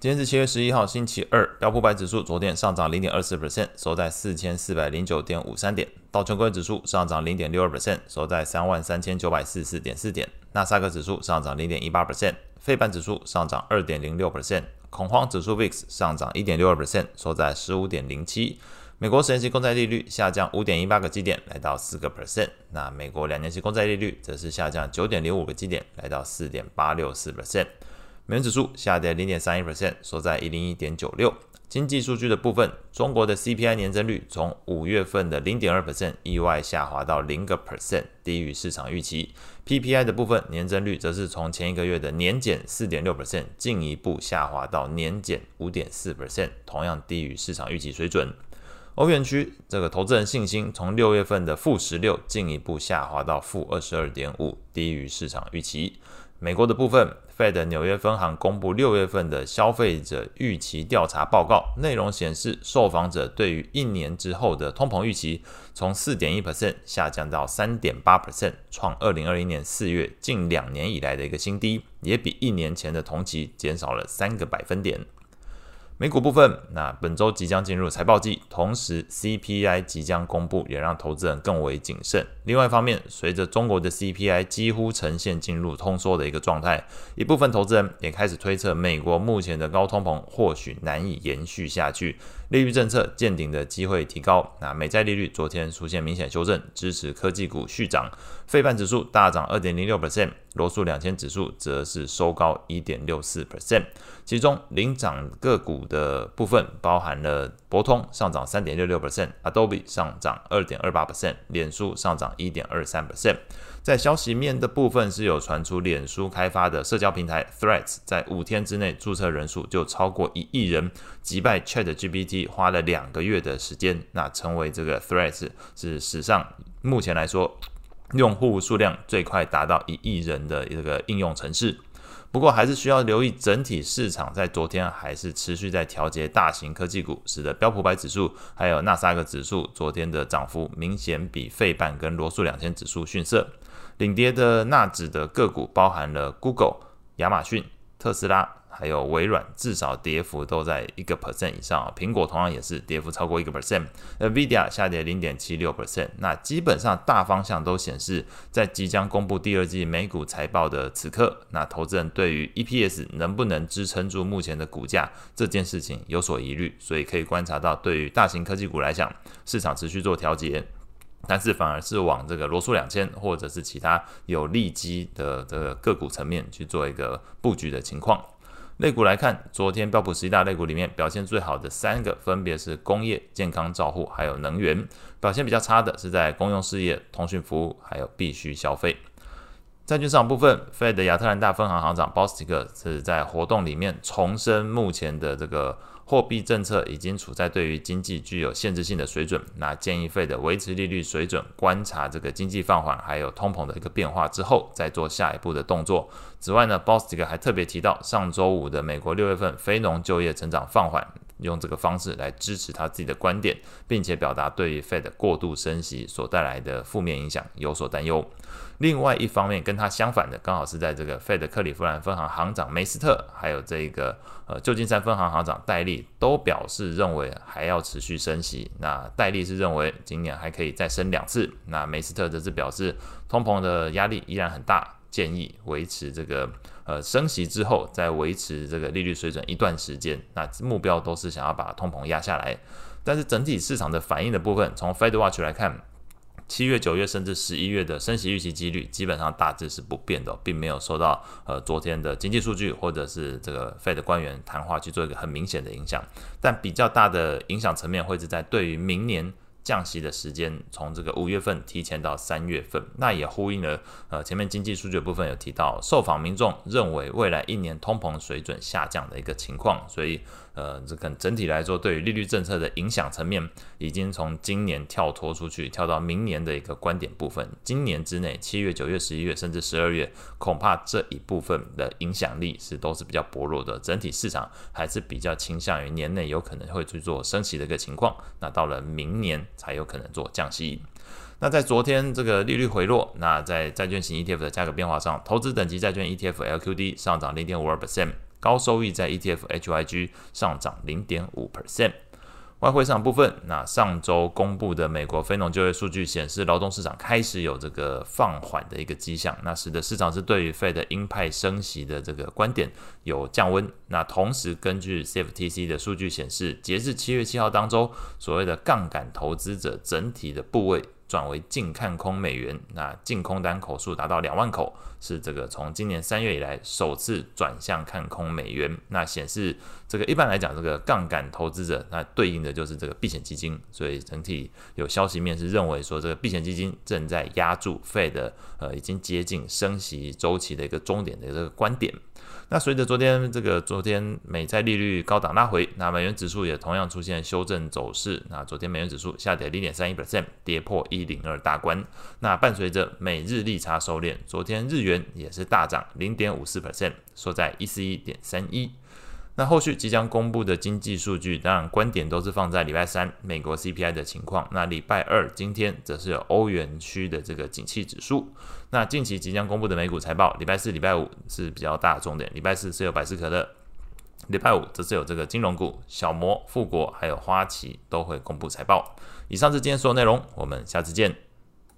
今天是七月十一号，星期二。标普百指数昨天上涨零点二四 percent，收在四千四百零九点五三点。道琼工业指数上涨零点六二 percent，收在三万三千九百四十四点四点。纳斯达克指数上涨零点一八 percent，费半指数上涨二点零六 percent。恐慌指数 VIX 上涨一点六二 percent，收在十五点零七。美国十年期公债利率下降五点一八个基点，来到四个 percent。那美国两年期公债利率则是下降九点零五个基点，来到四点八六四 percent。美元指数下跌零点三一 percent，收在一零一点九六。经济数据的部分，中国的 CPI 年增率从五月份的零点二 percent 意外下滑到零个 percent，低于市场预期。PPI 的部分年增率则是从前一个月的年减四点六 percent 进一步下滑到年减五点四 percent，同样低于市场预期水准。欧元区这个投资人信心从六月份的负十六进一步下滑到负二十二点五，低于市场预期。美国的部分的纽约分行公布六月份的消费者预期调查报告，内容显示，受访者对于一年之后的通膨预期从四点一 percent 下降到三点八 percent，创二零二一年四月近两年以来的一个新低，也比一年前的同期减少了三个百分点。美股部分，那本周即将进入财报季，同时 CPI 即将公布，也让投资人更为谨慎。另外一方面，随着中国的 CPI 几乎呈现进入通缩的一个状态，一部分投资人也开始推测，美国目前的高通膨或许难以延续下去，利率政策见顶的机会提高。那美债利率昨天出现明显修正，支持科技股续涨，费半指数大涨二点零六 percent。罗素两千指数则是收高一点六四 percent，其中领涨个股的部分包含了博通上涨三点六六 percent，Adobe 上涨二点二八 percent，脸书上涨一点二三 percent。在消息面的部分是有传出，脸书开发的社交平台 Threads 在五天之内注册人数就超过一亿人，击败 ChatGPT 花了两个月的时间，那成为这个 Threads 是史上目前来说。用户数量最快达到一亿人的一个应用程式，不过还是需要留意整体市场在昨天还是持续在调节大型科技股，使得标普百指数还有纳斯达克指数昨天的涨幅明显比费半跟罗素两千指数逊色。领跌的纳指的个股包含了 Google、亚马逊、特斯拉。还有微软，至少跌幅都在一个 percent 以上。苹果同样也是跌幅超过一个 percent。NVIDIA 下跌零点七六 percent。那基本上大方向都显示，在即将公布第二季美股财报的此刻，那投资人对于 EPS 能不能支撑住目前的股价这件事情有所疑虑。所以可以观察到，对于大型科技股来讲，市场持续做调节，但是反而是往这个罗素两千或者是其他有利基的这个个股层面去做一个布局的情况。类股来看，昨天标普十大类股里面表现最好的三个，分别是工业、健康照护，还有能源。表现比较差的是在公用事业、通讯服务，还有必须消费。债券市场部分，Fed 亚特兰大分行行长 Bostic 是在活动里面重申目前的这个。货币政策已经处在对于经济具有限制性的水准，那建议费的维持利率水准，观察这个经济放缓还有通膨的一个变化之后，再做下一步的动作。此外呢，Bostic 还特别提到上周五的美国六月份非农就业成长放缓。用这个方式来支持他自己的观点，并且表达对于 Fed 过度升息所带来的负面影响有所担忧。另外一方面，跟他相反的，刚好是在这个 Fed 克里夫兰分行行长梅斯特，还有这个呃旧金山分行行长戴利，都表示认为还要持续升息。那戴利是认为今年还可以再升两次，那梅斯特则是表示通膨的压力依然很大。建议维持这个呃升息之后，再维持这个利率水准一段时间。那目标都是想要把通膨压下来。但是整体市场的反应的部分，从 Fed Watch 来看，七月、九月甚至十一月的升息预期几率基本上大致是不变的，并没有受到呃昨天的经济数据或者是这个 Fed 官员谈话去做一个很明显的影响。但比较大的影响层面会是在对于明年。降息的时间从这个五月份提前到三月份，那也呼应了呃前面经济数据的部分有提到，受访民众认为未来一年通膨水准下降的一个情况，所以。呃，这个整体来说，对于利率政策的影响层面，已经从今年跳脱出去，跳到明年的一个观点部分。今年之内，七月、九月、十一月，甚至十二月，恐怕这一部分的影响力是都是比较薄弱的。整体市场还是比较倾向于年内有可能会去做升息的一个情况，那到了明年才有可能做降息。那在昨天这个利率回落，那在债券型 ETF 的价格变化上，投资等级债券 ETF LQD 上涨零点五二 percent。高收益在 ETF HYG 上涨零点五 percent。外汇市场部分，那上周公布的美国非农就业数据显示，劳动市场开始有这个放缓的一个迹象，那使得市场是对于 Fed 鹰派升息的这个观点有降温。那同时，根据 CFTC 的数据显示，截至七月七号当周，所谓的杠杆投资者整体的部位。转为净看空美元，那净空单口数达到两万口，是这个从今年三月以来首次转向看空美元。那显示这个一般来讲，这个杠杆投资者，那对应的就是这个避险基金，所以整体有消息面是认为说，这个避险基金正在压住费的呃，已经接近升息周期的一个终点的这个观点。那随着昨天这个昨天美债利率高档拉回，那美元指数也同样出现修正走势。那昨天美元指数下跌零点三一 percent，跌破一零二大关。那伴随着美日利差收敛，昨天日元也是大涨零点五四 percent，收在一四一点三一。那后续即将公布的经济数据，当然观点都是放在礼拜三美国 CPI 的情况。那礼拜二今天则是有欧元区的这个景气指数。那近期即将公布的美股财报，礼拜四、礼拜五是比较大的重点。礼拜四是有百事可乐，礼拜五则是有这个金融股小摩、富国还有花旗都会公布财报。以上是今天所有内容，我们下次见。